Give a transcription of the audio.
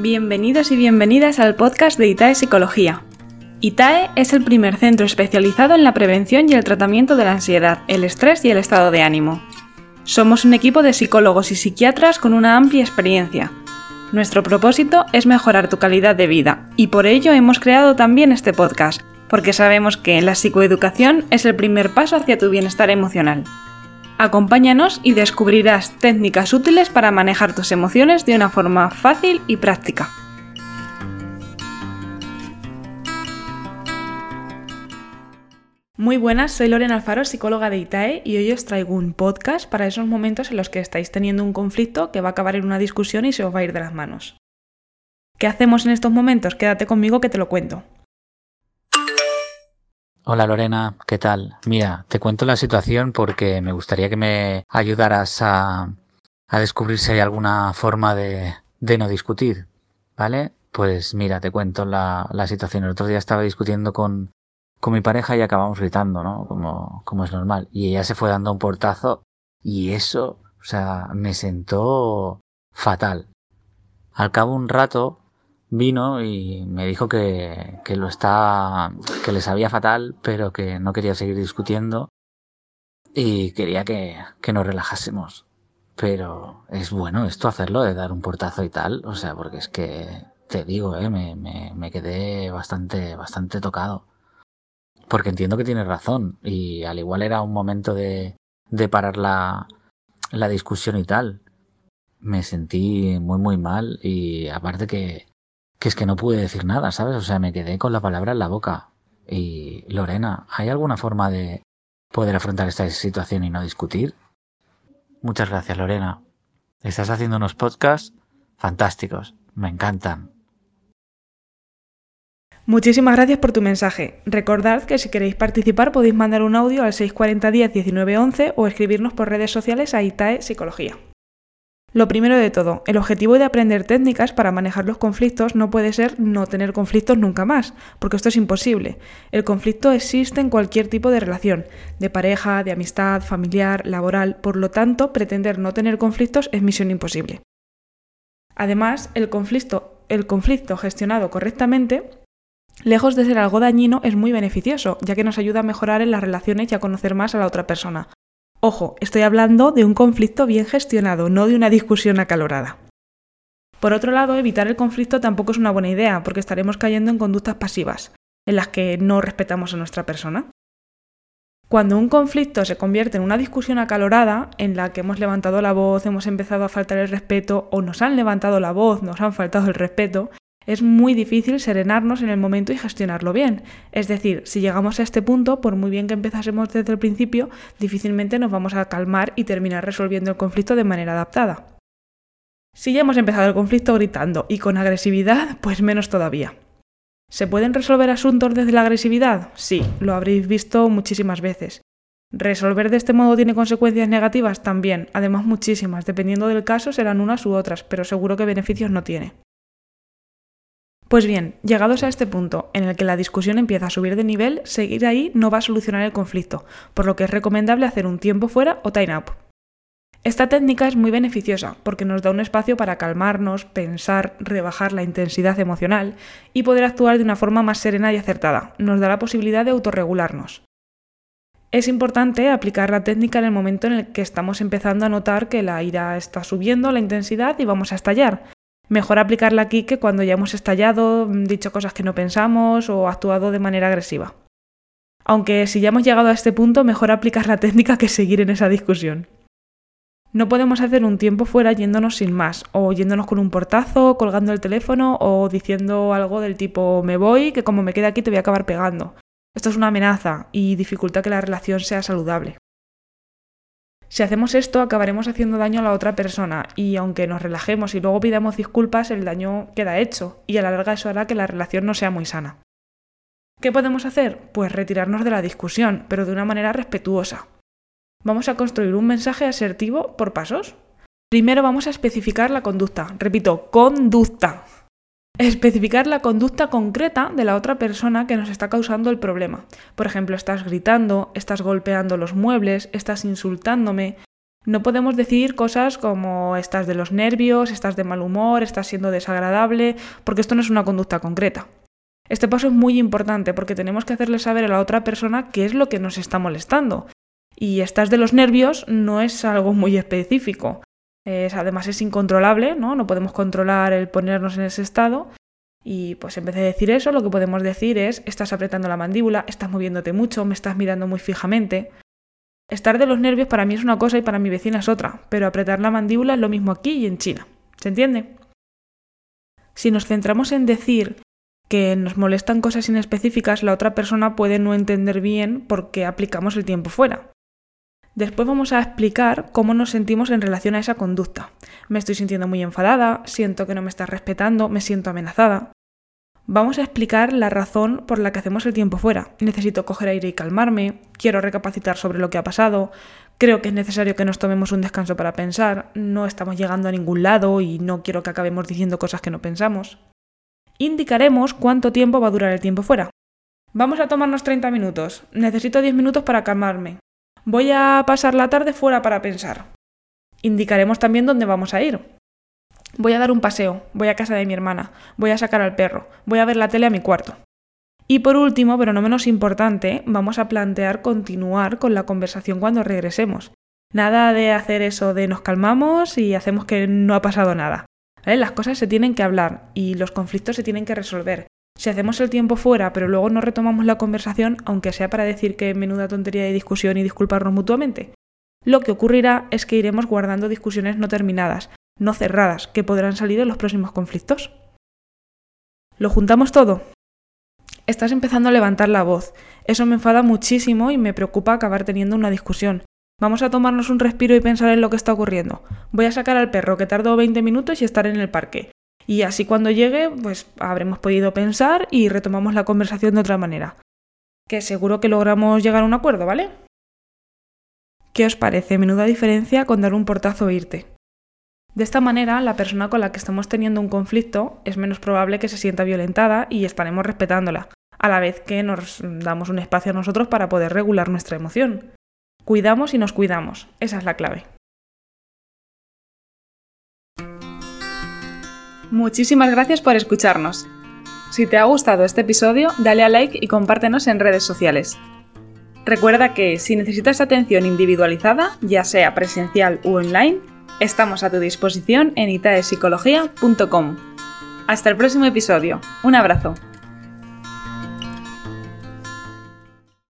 Bienvenidos y bienvenidas al podcast de ITAE Psicología. ITAE es el primer centro especializado en la prevención y el tratamiento de la ansiedad, el estrés y el estado de ánimo. Somos un equipo de psicólogos y psiquiatras con una amplia experiencia. Nuestro propósito es mejorar tu calidad de vida y por ello hemos creado también este podcast, porque sabemos que la psicoeducación es el primer paso hacia tu bienestar emocional. Acompáñanos y descubrirás técnicas útiles para manejar tus emociones de una forma fácil y práctica. Muy buenas, soy Lorena Alfaro, psicóloga de ITAE, y hoy os traigo un podcast para esos momentos en los que estáis teniendo un conflicto que va a acabar en una discusión y se os va a ir de las manos. ¿Qué hacemos en estos momentos? Quédate conmigo que te lo cuento. Hola Lorena, ¿qué tal? Mira, te cuento la situación porque me gustaría que me ayudaras a, descubrir si hay alguna forma de, no discutir, ¿vale? Pues mira, te cuento la, situación. El otro día estaba discutiendo con, con mi pareja y acabamos gritando, ¿no? Como, como es normal. Y ella se fue dando un portazo y eso, o sea, me sentó fatal. Al cabo un rato vino y me dijo que, que lo está, que le sabía fatal, pero que no quería seguir discutiendo y quería que, que nos relajásemos. Pero es bueno esto hacerlo, de dar un portazo y tal, o sea, porque es que te digo, eh, me, me, me quedé bastante, bastante tocado. Porque entiendo que tienes razón y al igual era un momento de, de parar la, la discusión y tal. Me sentí muy muy mal y aparte que que es que no pude decir nada, ¿sabes? O sea, me quedé con la palabra en la boca. Y Lorena, ¿hay alguna forma de poder afrontar esta situación y no discutir? Muchas gracias, Lorena. Estás haciendo unos podcasts fantásticos. Me encantan. Muchísimas gracias por tu mensaje. Recordad que si queréis participar podéis mandar un audio al 640 10 19 o escribirnos por redes sociales a ITAE Psicología. Lo primero de todo, el objetivo de aprender técnicas para manejar los conflictos no puede ser no tener conflictos nunca más, porque esto es imposible. El conflicto existe en cualquier tipo de relación, de pareja, de amistad, familiar, laboral, por lo tanto, pretender no tener conflictos es misión imposible. Además, el conflicto, el conflicto gestionado correctamente Lejos de ser algo dañino, es muy beneficioso, ya que nos ayuda a mejorar en las relaciones y a conocer más a la otra persona, Ojo, estoy hablando de un conflicto bien gestionado, no de una discusión acalorada. Por otro lado, evitar el conflicto tampoco es una buena idea, porque estaremos cayendo en conductas pasivas, en las que no respetamos a nuestra persona. Cuando un conflicto se convierte en una discusión acalorada, en la que hemos levantado la voz, hemos empezado a faltar el respeto, o nos han levantado la voz, nos han faltado el respeto, es muy difícil serenarnos en el momento y gestionarlo bien. Es decir, si llegamos a este punto, por muy bien que empezásemos desde el principio, difícilmente nos vamos a calmar y terminar resolviendo el conflicto de manera adaptada. Si ya hemos empezado el conflicto gritando y con agresividad, pues menos todavía. ¿Se pueden resolver asuntos desde la agresividad? Sí, lo habréis visto muchísimas veces. ¿Resolver de este modo tiene consecuencias negativas? También, además muchísimas, dependiendo del caso serán unas u otras, pero seguro que beneficios no tiene. Pues bien, llegados a este punto en el que la discusión empieza a subir de nivel, seguir ahí no va a solucionar el conflicto, por lo que es recomendable hacer un tiempo fuera o time up. Esta técnica es muy beneficiosa porque nos da un espacio para calmarnos, pensar, rebajar la intensidad emocional y poder actuar de una forma más serena y acertada. Nos da la posibilidad de autorregularnos. Es importante aplicar la técnica en el momento en el que estamos empezando a notar que la ira está subiendo, la intensidad y vamos a estallar, Mejor aplicarla aquí que cuando ya hemos estallado, dicho cosas que no pensamos o actuado de manera agresiva. Aunque si ya hemos llegado a este punto, mejor aplicar la técnica que seguir en esa discusión. No podemos hacer un tiempo fuera yéndonos sin más, o yéndonos con un portazo, colgando el teléfono o diciendo algo del tipo me voy, que como me quede aquí te voy a acabar pegando. Esto es una amenaza y dificulta que la relación sea saludable. Si hacemos esto, acabaremos haciendo daño a la otra persona y aunque nos relajemos y luego pidamos disculpas, el daño queda hecho y a la larga eso hará que la relación no sea muy sana. ¿Qué podemos hacer? Pues retirarnos de la discusión, pero de una manera respetuosa. Vamos a construir un mensaje asertivo por pasos. Primero vamos a especificar la conducta. Repito, conducta especificar la conducta concreta de la otra persona que nos está causando el problema. Por ejemplo, estás gritando, estás golpeando los muebles, estás insultándome. No podemos decir cosas como estás de los nervios, estás de mal humor, estás siendo desagradable, porque esto no es una conducta concreta. Este paso es muy importante porque tenemos que hacerle saber a la otra persona qué es lo que nos está molestando. Y estás de los nervios no es algo muy específico. Además es incontrolable, ¿no? No podemos controlar el ponernos en ese estado. Y pues en vez de decir eso, lo que podemos decir es estás apretando la mandíbula, estás moviéndote mucho, me estás mirando muy fijamente. Estar de los nervios para mí es una cosa y para mi vecina es otra, pero apretar la mandíbula es lo mismo aquí y en China. ¿Se entiende? Si nos centramos en decir que nos molestan cosas inespecíficas, la otra persona puede no entender bien por qué aplicamos el tiempo fuera. Después vamos a explicar cómo nos sentimos en relación a esa conducta. Me estoy sintiendo muy enfadada, siento que no me estás respetando, me siento amenazada. Vamos a explicar la razón por la que hacemos el tiempo fuera. Necesito coger aire y calmarme, quiero recapacitar sobre lo que ha pasado, creo que es necesario que nos tomemos un descanso para pensar, no estamos llegando a ningún lado y no quiero que acabemos diciendo cosas que no pensamos. Indicaremos cuánto tiempo va a durar el tiempo fuera. Vamos a tomarnos 30 minutos. Necesito 10 minutos para calmarme. Voy a pasar la tarde fuera para pensar. Indicaremos también dónde vamos a ir. Voy a dar un paseo, voy a casa de mi hermana, voy a sacar al perro, voy a ver la tele a mi cuarto. Y por último, pero no menos importante, vamos a plantear continuar con la conversación cuando regresemos. Nada de hacer eso de nos calmamos y hacemos que no ha pasado nada. Las cosas se tienen que hablar y los conflictos se tienen que resolver. Si hacemos el tiempo fuera, pero luego no retomamos la conversación, aunque sea para decir que menuda tontería de discusión y disculparnos mutuamente, lo que ocurrirá es que iremos guardando discusiones no terminadas, no cerradas, que podrán salir en los próximos conflictos. ¿Lo juntamos todo? Estás empezando a levantar la voz. Eso me enfada muchísimo y me preocupa acabar teniendo una discusión. Vamos a tomarnos un respiro y pensar en lo que está ocurriendo. Voy a sacar al perro, que tardó 20 minutos y estar en el parque. Y así cuando llegue, pues habremos podido pensar y retomamos la conversación de otra manera. Que seguro que logramos llegar a un acuerdo, ¿vale? ¿Qué os parece? Menuda diferencia con dar un portazo e irte. De esta manera, la persona con la que estamos teniendo un conflicto es menos probable que se sienta violentada y estaremos respetándola, a la vez que nos damos un espacio a nosotros para poder regular nuestra emoción. Cuidamos y nos cuidamos, esa es la clave. Muchísimas gracias por escucharnos. Si te ha gustado este episodio, dale a like y compártenos en redes sociales. Recuerda que si necesitas atención individualizada, ya sea presencial u online, Estamos a tu disposición en itaepsicología.com. Hasta el próximo episodio. Un abrazo.